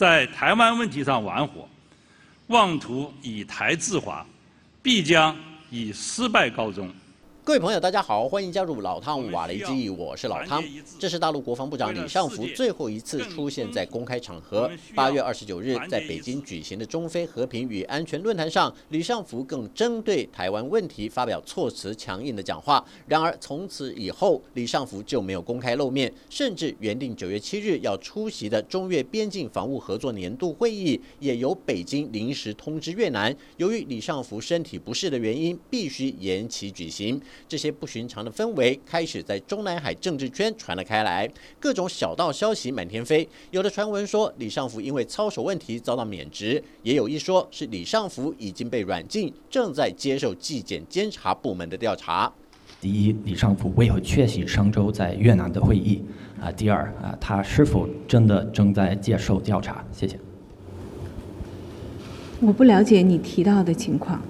在台湾问题上玩火，妄图以台制华，必将以失败告终。各位朋友，大家好，欢迎加入老汤瓦雷基，我是老汤。这是大陆国防部长李尚福最后一次出现在公开场合。八月二十九日，在北京举行的中非和平与安全论坛上，李尚福更针对台湾问题发表措辞强硬的讲话。然而，从此以后，李尚福就没有公开露面，甚至原定九月七日要出席的中越边境防务合作年度会议，也由北京临时通知越南，由于李尚福身体不适的原因，必须延期举行。这些不寻常的氛围开始在中南海政治圈传了开来，各种小道消息满天飞。有的传闻说李尚福因为操守问题遭到免职，也有一说是李尚福已经被软禁，正在接受纪检监察部门的调查。第一，李尚福为何缺席上周在越南的会议？啊，第二啊，他是否真的正在接受调查？谢谢。我不了解你提到的情况。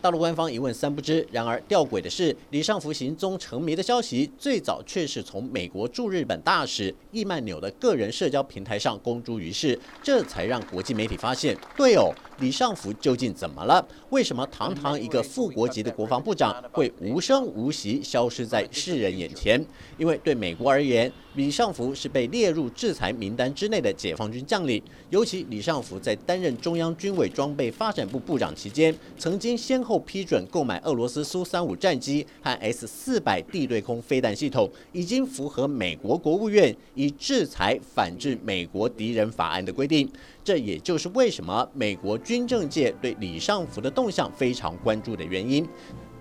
大陆官方一问三不知。然而吊诡的是，李尚福行踪成谜的消息，最早却是从美国驻日本大使易曼纽的个人社交平台上公诸于世，这才让国际媒体发现，对哦，李尚福究竟怎么了？为什么堂堂一个副国级的国防部长会无声无息消失在世人眼前？因为对美国而言，李尚福是被列入制裁名单之内的解放军将领。尤其李尚福在担任中央军委装备发展部部长期间，曾经先后批准购买俄罗斯苏三五战机和 S 四百地对空飞弹系统，已经符合美国国务院以制裁反制美国敌人法案的规定。这也就是为什么美国军政界对李尚福的动向非常关注的原因。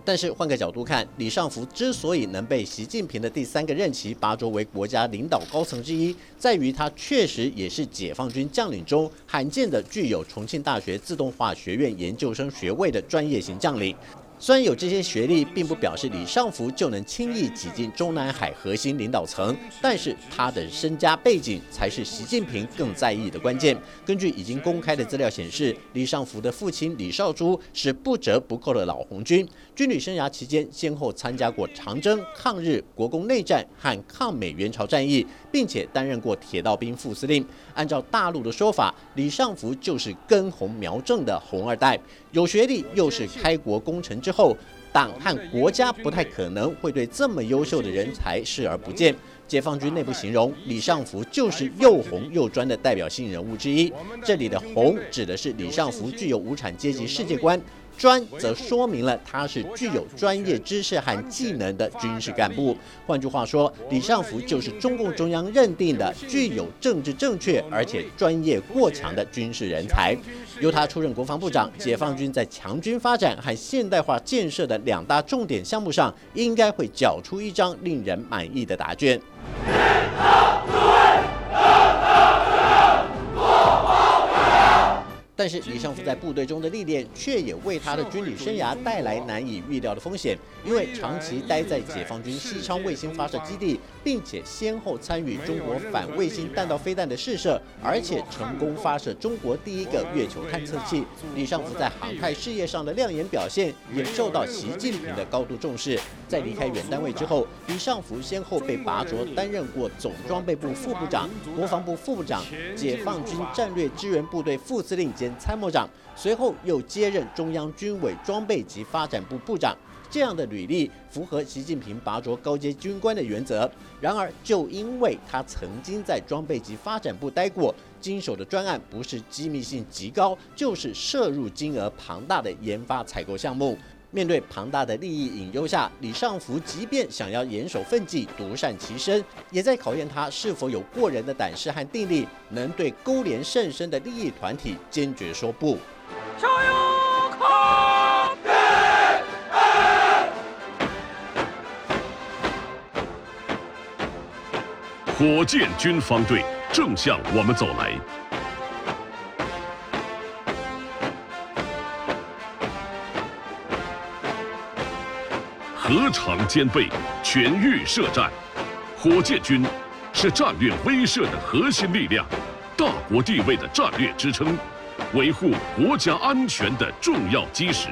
但是换个角度看，李尚福之所以能被习近平的第三个任期拔擢为国家领导高层之一，在于他确实也是解放军将领中罕见的具有重庆大学自动化学院研究生学位的专业型将领。虽然有这些学历，并不表示李尚福就能轻易挤进中南海核心领导层，但是他的身家背景才是习近平更在意的关键。根据已经公开的资料显示，李尚福的父亲李少珠是不折不扣的老红军，军旅生涯期间先后参加过长征、抗日、国共内战和抗美援朝战役，并且担任过铁道兵副司令。按照大陆的说法，李尚福就是根红苗正的红二代，有学历又是开国功臣。之后，党和国家不太可能会对这么优秀的人才视而不见。解放军内部形容李尚福就是又红又专的代表性人物之一。这里的“红”指的是李尚福具有无产阶级世界观。专则说明了他是具有专业知识和技能的军事干部。换句话说，李尚福就是中共中央认定的具有政治正确而且专业过强的军事人才。由他出任国防部长，解放军在强军发展和现代化建设的两大重点项目上，应该会缴出一张令人满意的答卷。但是李尚福在部队中的历练，却也为他的军旅生涯带来难以预料的风险。因为长期待在解放军西昌卫星发射基地，并且先后参与中国反卫星弹道飞弹的试射，而且成功发射中国第一个月球探测器。李尚福在航太事业上的亮眼表现，也受到习近平的高度重视。在离开原单位之后，李尚福先后被拔擢担任过总装备部副部长、国防部副部长、解放军战略支援部队副司令兼。参谋长随后又接任中央军委装备及发展部部长，这样的履历符合习近平拔擢高阶军官的原则。然而，就因为他曾经在装备及发展部待过，经手的专案不是机密性极高，就是涉入金额庞大的研发采购项目。面对庞大的利益隐忧下，李尚福即便想要严守分际、独善其身，也在考验他是否有过人的胆识和定力，能对勾连甚深的利益团体坚决说不。加油！抗火箭军方队正向我们走来。核常兼备，全域设战。火箭军是战略威慑的核心力量，大国地位的战略支撑，维护国家安全的重要基石。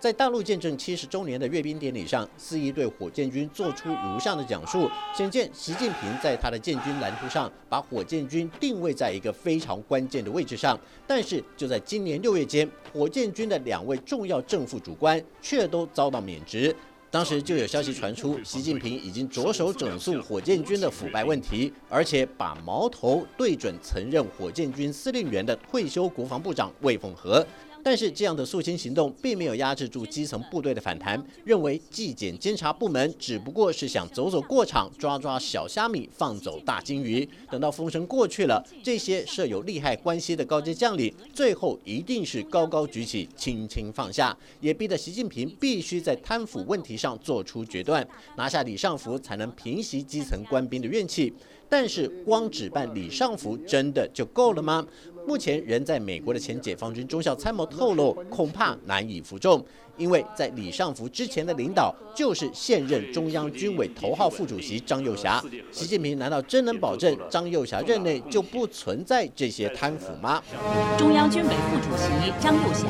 在大陆见证七十周年的阅兵典礼上，司仪对火箭军做出如下的讲述，显见习近平在他的建军蓝图上，把火箭军定位在一个非常关键的位置上。但是就在今年六月间，火箭军的两位重要正副主官却都遭到免职。当时就有消息传出，习近平已经着手整肃火箭军的腐败问题，而且把矛头对准曾任火箭军司令员的退休国防部长魏凤和。但是这样的肃清行动并没有压制住基层部队的反弹，认为纪检监察部门只不过是想走走过场，抓抓小虾米，放走大金鱼。等到风声过去了，这些设有利害关系的高阶将领，最后一定是高高举起，轻轻放下，也逼得习近平必须在贪腐问题上做出决断，拿下李尚福，才能平息基层官兵的怨气。但是光只办李尚福真的就够了吗？目前仍在美国的前解放军中校参谋透露，恐怕难以服众，因为在李尚福之前的领导就是现任中央军委头号副主席张又侠。习近平难道真能保证张又侠任内就不存在这些贪腐吗？中央军委副主席张又侠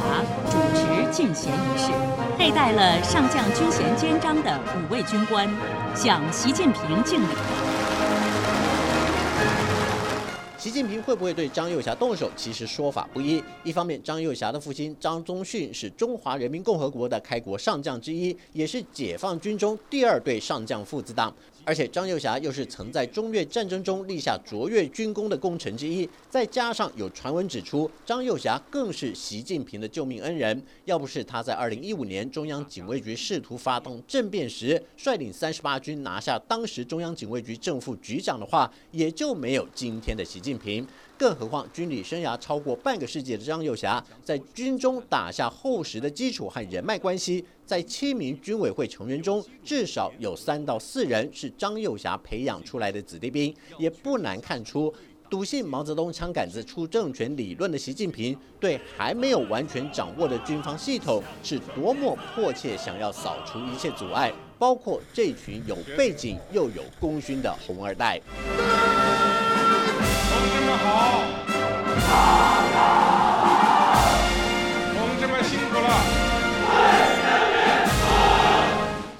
主持进贤仪式，佩戴了上将军衔肩章的五位军官向习近平敬礼。习近平会不会对张幼霞动手？其实说法不一。一方面，张幼霞的父亲张宗逊是中华人民共和国的开国上将之一，也是解放军中第二对上将父子党。而且张幼霞又是曾在中越战争中立下卓越军功的功臣之一，再加上有传闻指出，张幼霞更是习近平的救命恩人。要不是他在二零一五年中央警卫局试图发动政变时，率领三十八军拿下当时中央警卫局正副局长的话，也就没有今天的习近平。更何况，军旅生涯超过半个世纪的张幼侠，在军中打下厚实的基础和人脉关系，在七名军委会成员中，至少有三到四人是张幼侠培养出来的子弟兵，也不难看出，笃信毛泽东枪杆子出政权理论的习近平，对还没有完全掌握的军方系统，是多么迫切想要扫除一切阻碍，包括这群有背景又有功勋的红二代。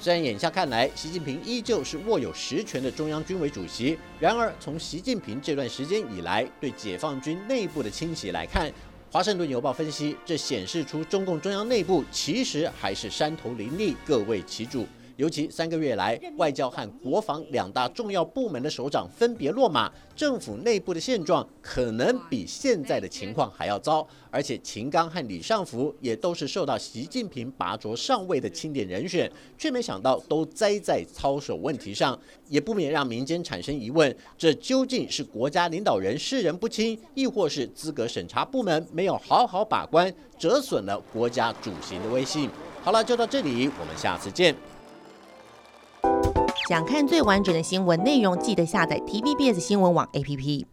虽然眼下看来，习近平依旧是握有实权的中央军委主席，然而从习近平这段时间以来对解放军内部的清洗来看，《华盛顿邮报》分析，这显示出中共中央内部其实还是山头林立，各为其主。尤其三个月来，外交和国防两大重要部门的首长分别落马，政府内部的现状可能比现在的情况还要糟。而且秦刚和李尚福也都是受到习近平拔擢上位的钦点人选，却没想到都栽在操守问题上，也不免让民间产生疑问：这究竟是国家领导人识人不清，亦或是资格审查部门没有好好把关，折损了国家主席的威信？好了，就到这里，我们下次见。想看最完整的新闻内容，记得下载 TVBS 新闻网 APP。